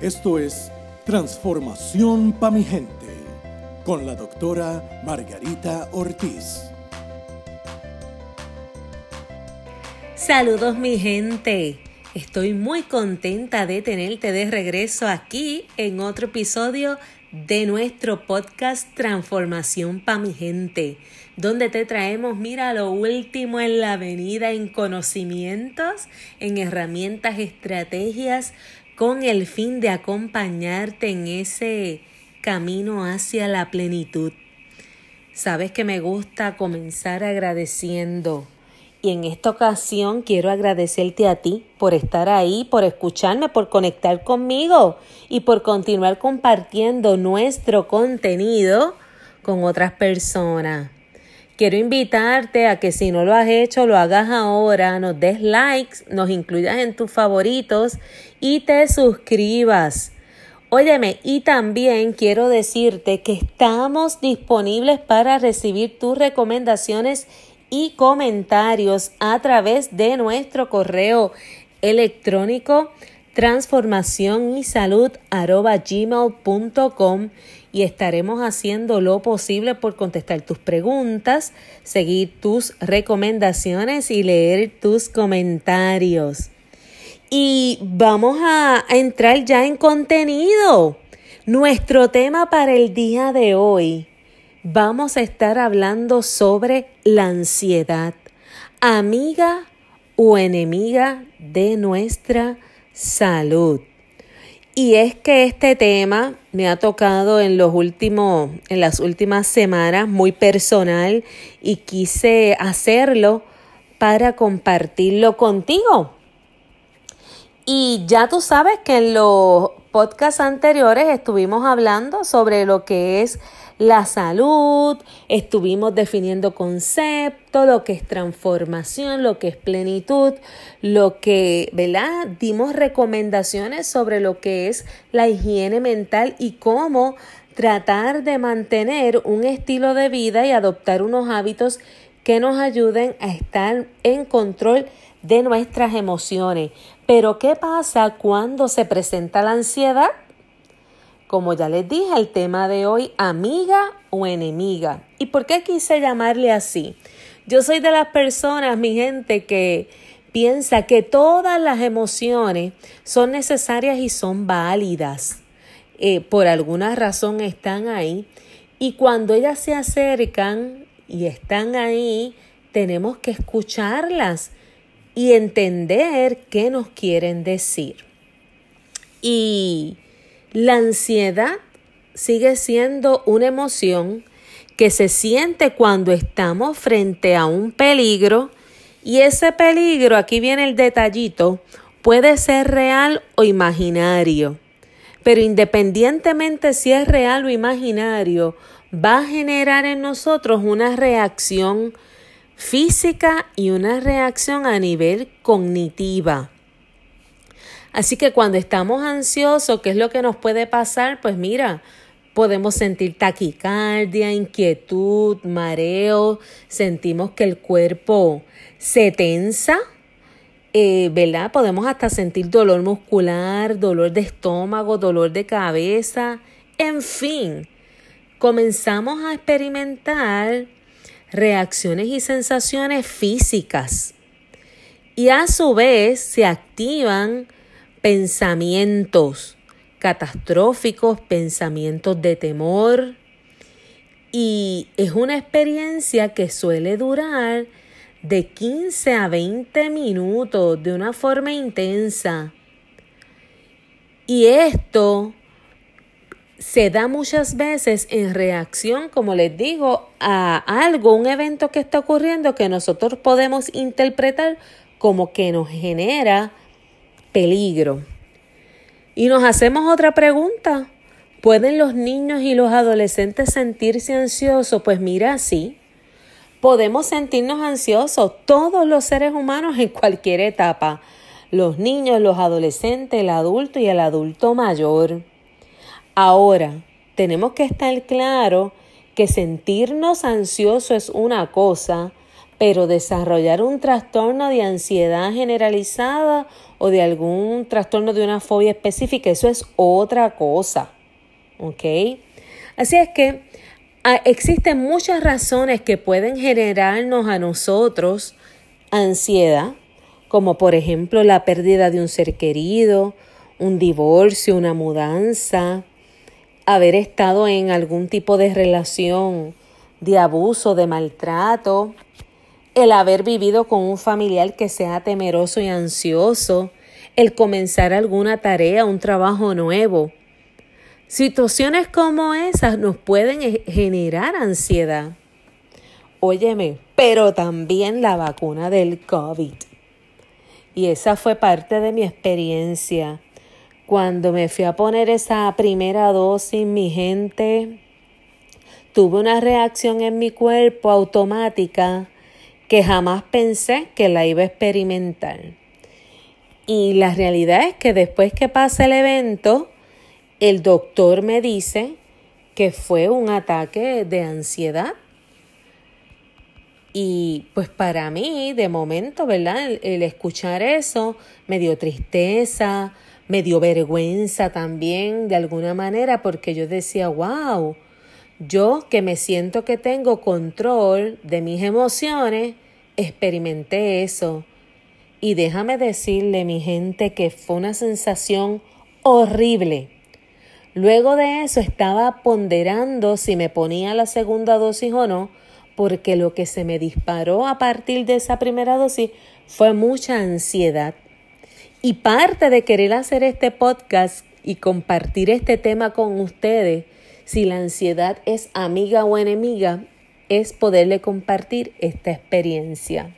Esto es Transformación para mi gente con la doctora Margarita Ortiz. Saludos mi gente. Estoy muy contenta de tenerte de regreso aquí en otro episodio de nuestro podcast Transformación para mi gente, donde te traemos, mira, lo último en la avenida en conocimientos, en herramientas, estrategias, con el fin de acompañarte en ese camino hacia la plenitud. Sabes que me gusta comenzar agradeciendo y en esta ocasión quiero agradecerte a ti por estar ahí, por escucharme, por conectar conmigo y por continuar compartiendo nuestro contenido con otras personas. Quiero invitarte a que si no lo has hecho, lo hagas ahora, nos des likes, nos incluyas en tus favoritos y te suscribas. Óyeme, y también quiero decirte que estamos disponibles para recibir tus recomendaciones y comentarios a través de nuestro correo electrónico transformación y salud y estaremos haciendo lo posible por contestar tus preguntas, seguir tus recomendaciones y leer tus comentarios. Y vamos a entrar ya en contenido. Nuestro tema para el día de hoy vamos a estar hablando sobre la ansiedad, amiga o enemiga de nuestra salud. Y es que este tema me ha tocado en los últimos, en las últimas semanas muy personal y quise hacerlo para compartirlo contigo. Y ya tú sabes que en los podcasts anteriores estuvimos hablando sobre lo que es la salud, estuvimos definiendo conceptos, lo que es transformación, lo que es plenitud, lo que, ¿verdad? Dimos recomendaciones sobre lo que es la higiene mental y cómo tratar de mantener un estilo de vida y adoptar unos hábitos que nos ayuden a estar en control de nuestras emociones. Pero ¿qué pasa cuando se presenta la ansiedad? Como ya les dije, el tema de hoy, amiga o enemiga. ¿Y por qué quise llamarle así? Yo soy de las personas, mi gente, que piensa que todas las emociones son necesarias y son válidas. Eh, por alguna razón están ahí. Y cuando ellas se acercan y están ahí, tenemos que escucharlas y entender qué nos quieren decir. Y la ansiedad sigue siendo una emoción que se siente cuando estamos frente a un peligro y ese peligro, aquí viene el detallito, puede ser real o imaginario. Pero independientemente si es real o imaginario, va a generar en nosotros una reacción física y una reacción a nivel cognitiva. Así que cuando estamos ansiosos, ¿qué es lo que nos puede pasar? Pues mira, podemos sentir taquicardia, inquietud, mareo, sentimos que el cuerpo se tensa, eh, ¿verdad? Podemos hasta sentir dolor muscular, dolor de estómago, dolor de cabeza, en fin, comenzamos a experimentar reacciones y sensaciones físicas y a su vez se activan pensamientos catastróficos, pensamientos de temor. Y es una experiencia que suele durar de 15 a 20 minutos de una forma intensa. Y esto se da muchas veces en reacción, como les digo, a algo, un evento que está ocurriendo que nosotros podemos interpretar como que nos genera peligro. Y nos hacemos otra pregunta. ¿Pueden los niños y los adolescentes sentirse ansiosos? Pues mira, sí. Podemos sentirnos ansiosos todos los seres humanos en cualquier etapa. Los niños, los adolescentes, el adulto y el adulto mayor. Ahora, tenemos que estar claro que sentirnos ansiosos es una cosa, pero desarrollar un trastorno de ansiedad generalizada o de algún trastorno de una fobia específica, eso es otra cosa. ¿Ok? Así es que ah, existen muchas razones que pueden generarnos a nosotros ansiedad, como por ejemplo la pérdida de un ser querido, un divorcio, una mudanza, haber estado en algún tipo de relación de abuso, de maltrato, el haber vivido con un familiar que sea temeroso y ansioso, el comenzar alguna tarea, un trabajo nuevo. Situaciones como esas nos pueden e-, generar ansiedad. Óyeme, pero también la vacuna del COVID. Y esa fue parte de mi experiencia. Cuando me fui a poner esa primera dosis, mi gente, tuve una reacción en mi cuerpo automática que jamás pensé que la iba a experimentar. Y la realidad es que después que pasa el evento, el doctor me dice que fue un ataque de ansiedad. Y pues para mí, de momento, ¿verdad? El, escuchar eso me dio tristeza, me dio vergüenza también de alguna manera, porque yo decía, wow, yo que me siento que tengo control de mis emociones, experimenté eso. Y déjame decirle, mi gente, que fue una sensación horrible. Luego de eso estaba ponderando si me ponía la segunda dosis o no, porque lo que se me disparó a partir de esa primera dosis fue mucha ansiedad. Y parte de querer hacer este podcast y compartir este tema con ustedes si la ansiedad es amiga o enemiga, es poderle compartir esta experiencia.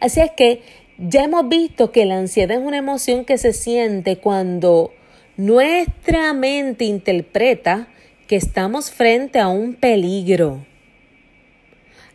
Así es que ya hemos visto que la ansiedad es una emoción que se siente cuando nuestra mente interpreta que estamos frente a un peligro.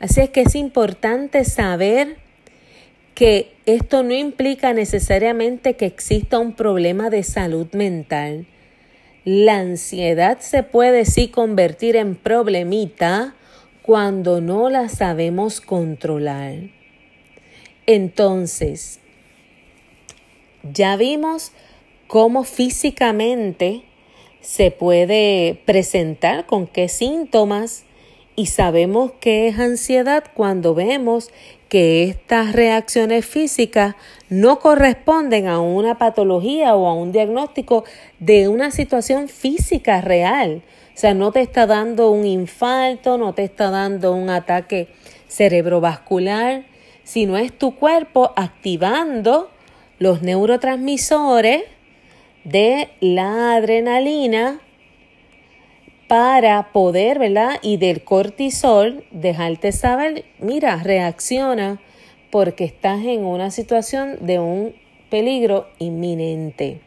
Así es que es importante saber que esto no implica necesariamente que exista un problema de salud mental. La ansiedad se puede sí convertir en problemita cuando no la sabemos controlar. Entonces, ya vimos cómo físicamente se puede presentar, con qué síntomas, y sabemos que es ansiedad cuando vemos que estas reacciones físicas no corresponden a una patología o a un diagnóstico de una situación física real. O sea, no te está dando un infarto, no te está dando un ataque cerebrovascular, sino es tu cuerpo activando los neurotransmisores de la adrenalina para poder, ¿verdad? Y del cortisol, dejarte saber, mira, reacciona porque estás en una situación de un peligro inminente.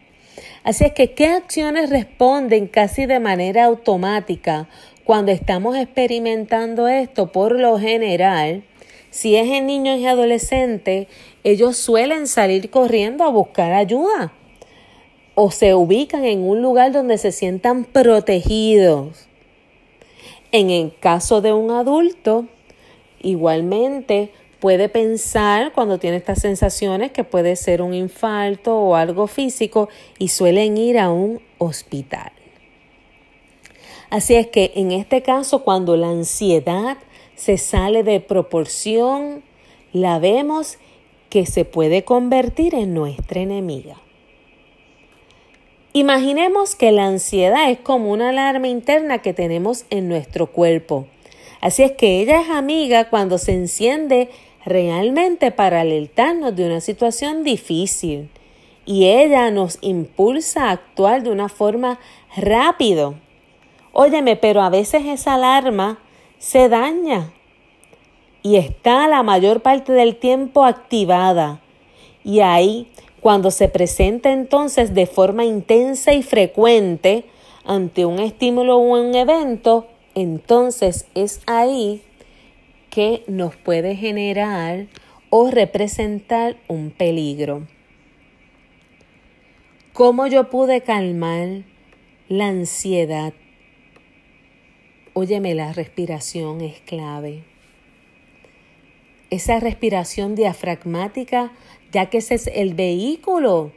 Así es que, ¿qué acciones responden casi de manera automática cuando estamos experimentando esto? Por lo general, si es en niños y adolescentes, ellos suelen salir corriendo a buscar ayuda o se ubican en un lugar donde se sientan protegidos. En el caso de un adulto, igualmente puede pensar cuando tiene estas sensaciones que puede ser un infarto o algo físico y suelen ir a un hospital. Así es que en este caso, cuando la ansiedad se sale de proporción, la vemos que se puede convertir en nuestra enemiga. Imaginemos que la ansiedad es como una alarma interna que tenemos en nuestro cuerpo. Así es que ella es amiga cuando se enciende realmente para alertarnos de una situación difícil y ella nos impulsa a actuar de una forma rápido. Óyeme, pero a veces esa alarma se daña y está la mayor parte del tiempo activada y ahí cuando se presenta entonces de forma intensa y frecuente ante un estímulo o un evento, entonces es ahí que nos puede generar o representar un peligro. ¿Cómo yo pude calmar la ansiedad? Óyeme, la respiración es clave. esa respiración diafragmática, ya que ese es el vehículo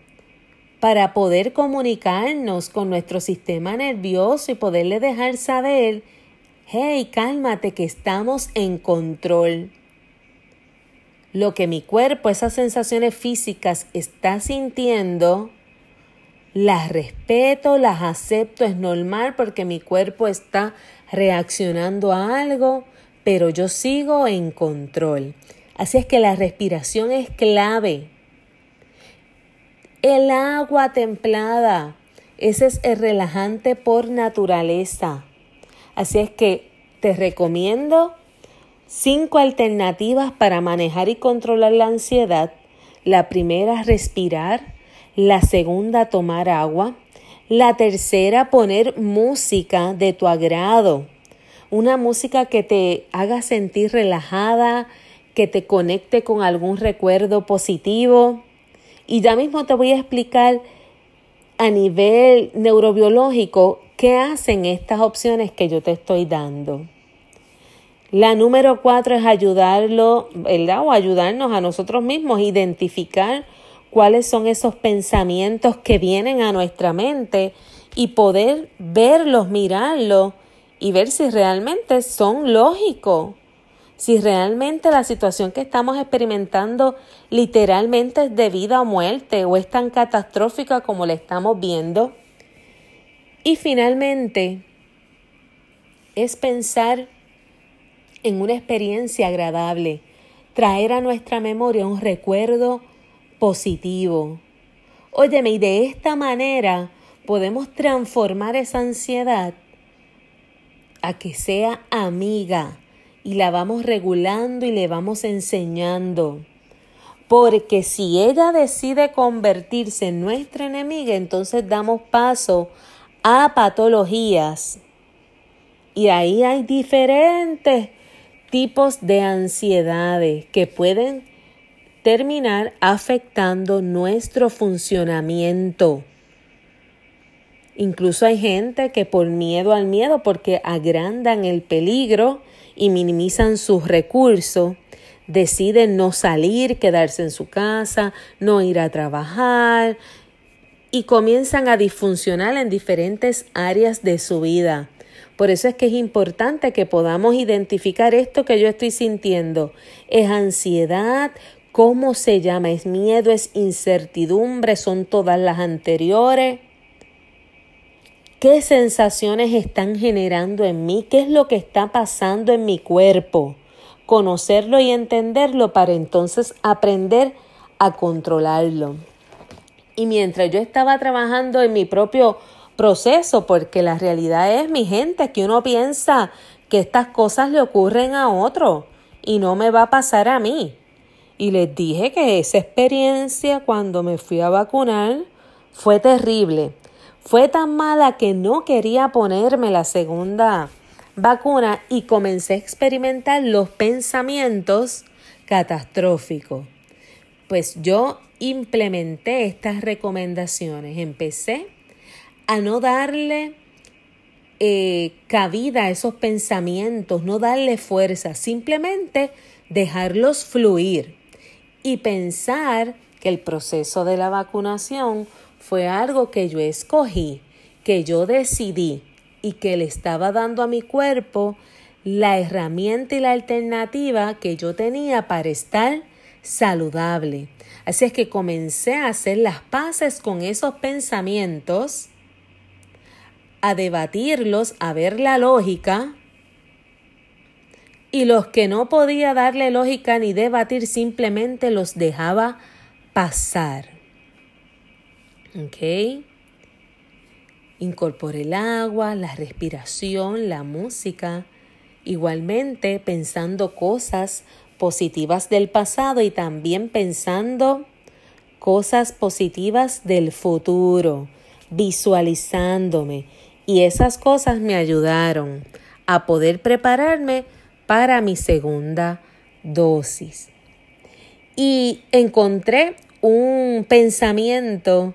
para poder comunicarnos con nuestro sistema nervioso y poderle dejar saber, hey, cálmate que estamos en control. Lo que mi cuerpo, esas sensaciones físicas está sintiendo, las respeto, las acepto, es normal porque mi cuerpo está reaccionando a algo, pero yo sigo en control. Así es que la respiración es clave. El agua templada, ese es el relajante por naturaleza. Así es que te recomiendo cinco alternativas para manejar y controlar la ansiedad. La primera, respirar. La segunda, tomar agua. La tercera, poner música de tu agrado. Una música que te haga sentir relajada, que te conecte con algún recuerdo positivo. Y ya mismo te voy a explicar a nivel neurobiológico qué hacen estas opciones que yo te estoy dando. La número cuatro es ayudarlo, ¿verdad? O ayudarnos a nosotros mismos identificar cuáles son esos pensamientos que vienen a nuestra mente y poder verlos, mirarlos y ver si realmente son lógicos, si realmente la situación que estamos experimentando literalmente es de vida o muerte o es tan catastrófica como la estamos viendo. Y finalmente es pensar en una experiencia agradable, traer a nuestra memoria un recuerdo positivo. Óyeme, y de esta manera podemos transformar esa ansiedad a que sea amiga y la vamos regulando y le vamos enseñando. Porque si ella decide convertirse en nuestra enemiga, entonces damos paso a patologías. Y ahí hay diferentes tipos de ansiedades que pueden terminar afectando nuestro funcionamiento. Incluso hay gente que por miedo al miedo, porque agrandan el peligro y minimizan sus recursos, deciden no salir, quedarse en su casa, no ir a trabajar y comienzan a disfuncionar en diferentes áreas de su vida. Por eso es que es importante que podamos identificar esto que yo estoy sintiendo. ¿Es ansiedad? ¿Cómo se llama? ¿Es miedo? ¿Es incertidumbre? ¿Son todas las anteriores? ¿Qué sensaciones están generando en mí? ¿Qué es lo que está pasando en mi cuerpo? Conocerlo y entenderlo para entonces aprender a controlarlo. Y mientras yo estaba trabajando en mi propio proceso, porque la realidad es, mi gente, que uno piensa que estas cosas le ocurren a otro y no me va a pasar a mí. Y les dije que esa experiencia cuando me fui a vacunar fue terrible. Fue tan mala que no quería ponerme la segunda vacuna y comencé a experimentar los pensamientos catastróficos. Pues yo implementé estas recomendaciones. Empecé a no darle eh, cabida a esos pensamientos, no darle fuerza, simplemente dejarlos fluir y pensar que el proceso de la vacunación fue algo que yo escogí, que yo decidí y que le estaba dando a mi cuerpo la herramienta y la alternativa que yo tenía para estar saludable. Así es que comencé a hacer las paces con esos pensamientos a debatirlos, a ver la lógica, y los que no podía darle lógica ni debatir simplemente los dejaba pasar. ¿Ok? Incorporé el agua, la respiración, la música, igualmente pensando cosas positivas del pasado y también pensando cosas positivas del futuro, visualizándome y esas cosas me ayudaron a poder prepararme para mi segunda dosis. Y encontré un pensamiento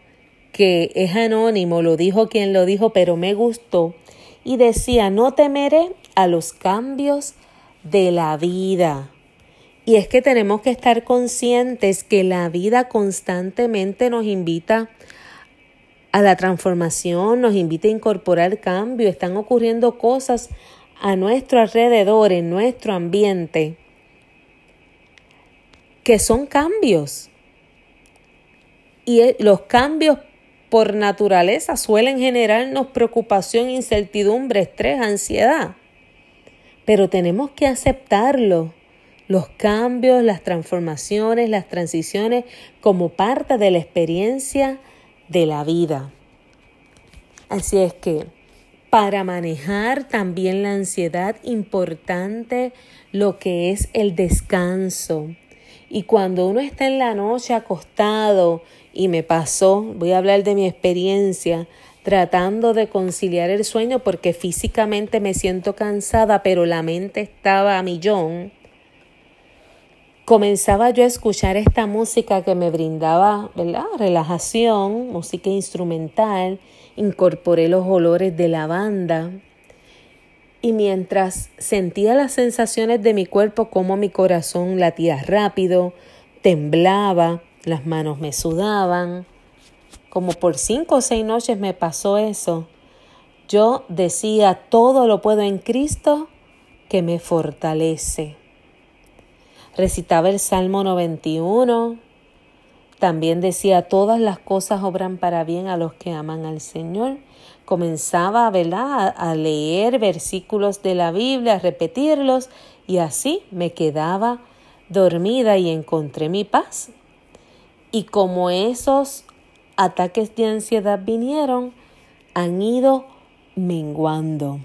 que es anónimo, lo dijo quien lo dijo, pero me gustó, y decía, no temeré a los cambios de la vida. Y es que tenemos que estar conscientes que la vida constantemente nos invita a la transformación, nos invita a incorporar cambio, están ocurriendo cosas a nuestro alrededor, en nuestro ambiente, que son cambios. Y e, los cambios por naturaleza suelen generarnos preocupación, incertidumbre, estrés, ansiedad. Pero tenemos que aceptarlo, los cambios, las transformaciones, las transiciones como parte de la experiencia de la vida. Así es que para manejar también la ansiedad, importante lo que es el descanso. Y cuando uno está en la noche acostado y me pasó, voy a hablar de mi experiencia, tratando de conciliar el sueño porque físicamente me siento cansada, pero la mente estaba a millón. Comenzaba yo a escuchar esta música que me brindaba, ¿verdad? Relajación, música instrumental, incorporé los olores de lavanda y mientras sentía las sensaciones de mi cuerpo como mi corazón latía rápido, temblaba, las manos me sudaban. Como por cinco o seis noches me pasó eso. Yo decía, todo lo puedo en Cristo que me fortalece. Recitaba el Salmo 91. También decía, todas las cosas obran para bien a los que aman al Señor. Comenzaba ¿verdad? a leer versículos de la Biblia, a repetirlos, y así me quedaba dormida y encontré mi paz. Y como esos ataques de ansiedad vinieron, han ido menguando.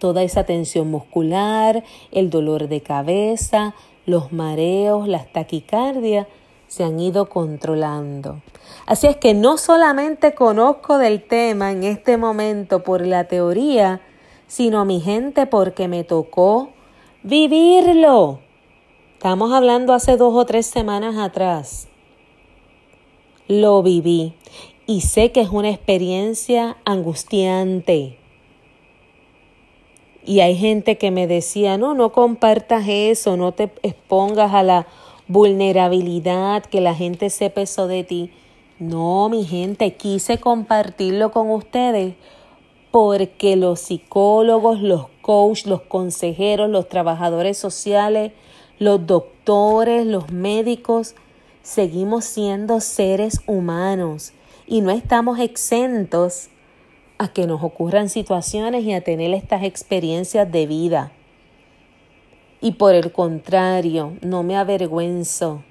Toda esa tensión muscular, el dolor de cabeza, los mareos, las taquicardias, se han ido controlando. Así es que no solamente conozco del tema en este momento por la teoría, sino mi gente porque me tocó vivirlo. Estamos hablando hace dos o tres semanas atrás lo viví y sé que es una experiencia angustiante. Y hay gente que me decía, no, no compartas eso, no te expongas a la vulnerabilidad, que la gente sepa eso de ti. No, mi gente, quise compartirlo con ustedes porque los psicólogos, los coaches, los consejeros, los trabajadores sociales, los doctores, los médicos, seguimos siendo seres humanos y no estamos exentos a que nos ocurran situaciones y a tener estas experiencias de vida. Y por el contrario, no me avergüenzo.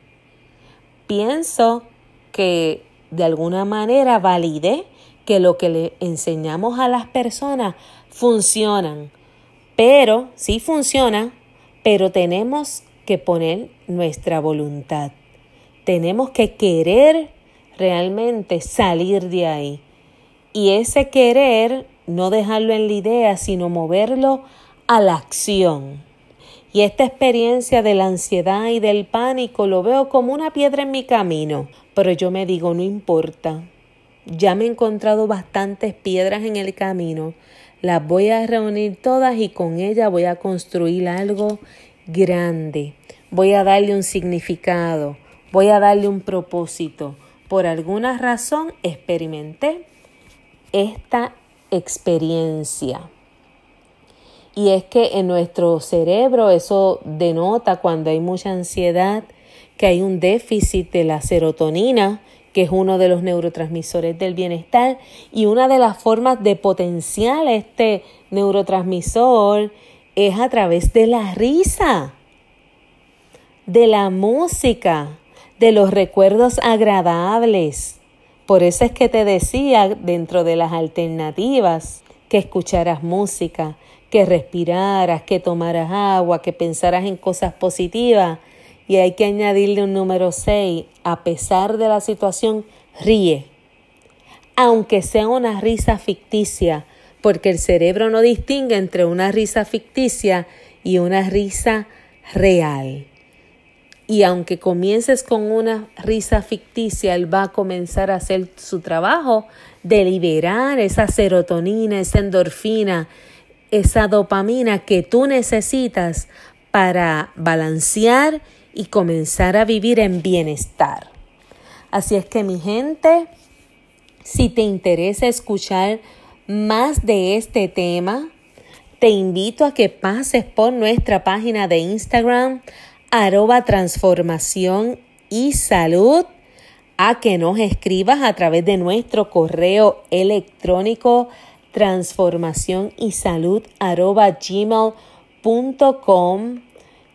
Pienso que de alguna manera validé que lo que le enseñamos a las personas funcionan. Pero, sí funciona, pero tenemos que poner nuestra voluntad. Tenemos que querer realmente salir de ahí. Y ese querer, no dejarlo en la idea, sino moverlo a la acción. Y esta experiencia de la ansiedad y del pánico lo veo como una piedra en mi camino. Pero yo me digo, no importa. Ya me he encontrado bastantes piedras en el camino. Las voy a reunir todas y con ellas voy a construir algo grande. Voy a darle un significado voy a darle un propósito. Por alguna razón experimenté esta experiencia. Y es que en nuestro cerebro eso denota cuando hay mucha ansiedad que hay un déficit de la serotonina, que es uno de los neurotransmisores del bienestar, y una de las formas de potenciar este neurotransmisor es a través de la risa, de la música, de los recuerdos agradables. Por eso es que te decía dentro de las alternativas que escucharas música, que respiraras, que tomaras agua, que pensaras en cosas positivas. Y hay que añadirle un número 6. A pesar de la situación, ríe. Aunque sea una risa ficticia, porque el cerebro no distingue entre una risa ficticia y una risa real. Y aunque comiences con una risa ficticia, él va a comenzar a hacer su trabajo de liberar esa serotonina, esa endorfina, esa dopamina que tú necesitas para balancear y comenzar a vivir en bienestar. Así es que mi gente, si te interesa escuchar más de este tema, te invito a que pases por nuestra página de Instagram, arroba transformación y salud, a que nos escribas a través de nuestro correo electrónico transformación y salud arroba gmail.com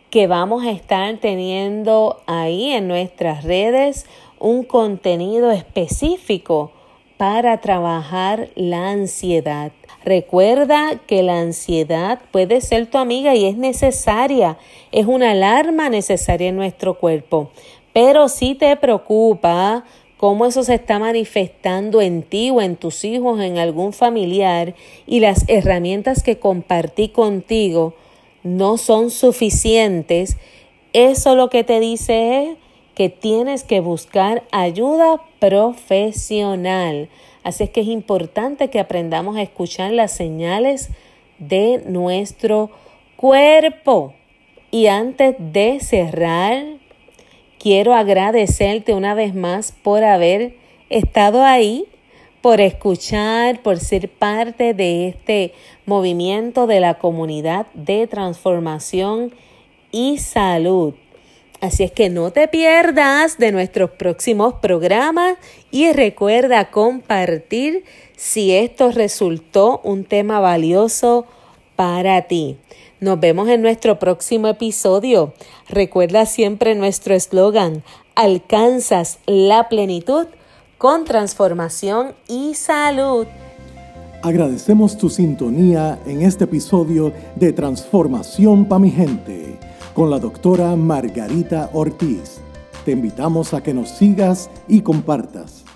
que vamos a estar teniendo ahí en nuestras redes un contenido específico para trabajar la ansiedad. Recuerda que la ansiedad puede ser tu amiga y es necesaria, es una alarma necesaria en nuestro cuerpo. Pero si te preocupa cómo eso se está manifestando en ti o en tus hijos, en algún familiar, y las herramientas que compartí contigo no son suficientes, eso lo que te dice es que tienes que buscar ayuda profesional. Así es que es importante que aprendamos a escuchar las señales de nuestro cuerpo. Y antes de cerrar, quiero agradecerte una vez más por haber estado ahí, por escuchar, por ser parte de este movimiento de la comunidad de transformación y salud. Así es que no te pierdas de nuestros próximos programas y recuerda compartir si esto resultó un tema valioso para ti. Nos vemos en nuestro próximo episodio. Recuerda siempre nuestro eslogan, alcanzas la plenitud con transformación y salud. Agradecemos tu sintonía en este episodio de Transformación para mi gente con la doctora Margarita Ortiz. Te invitamos a que nos sigas y compartas.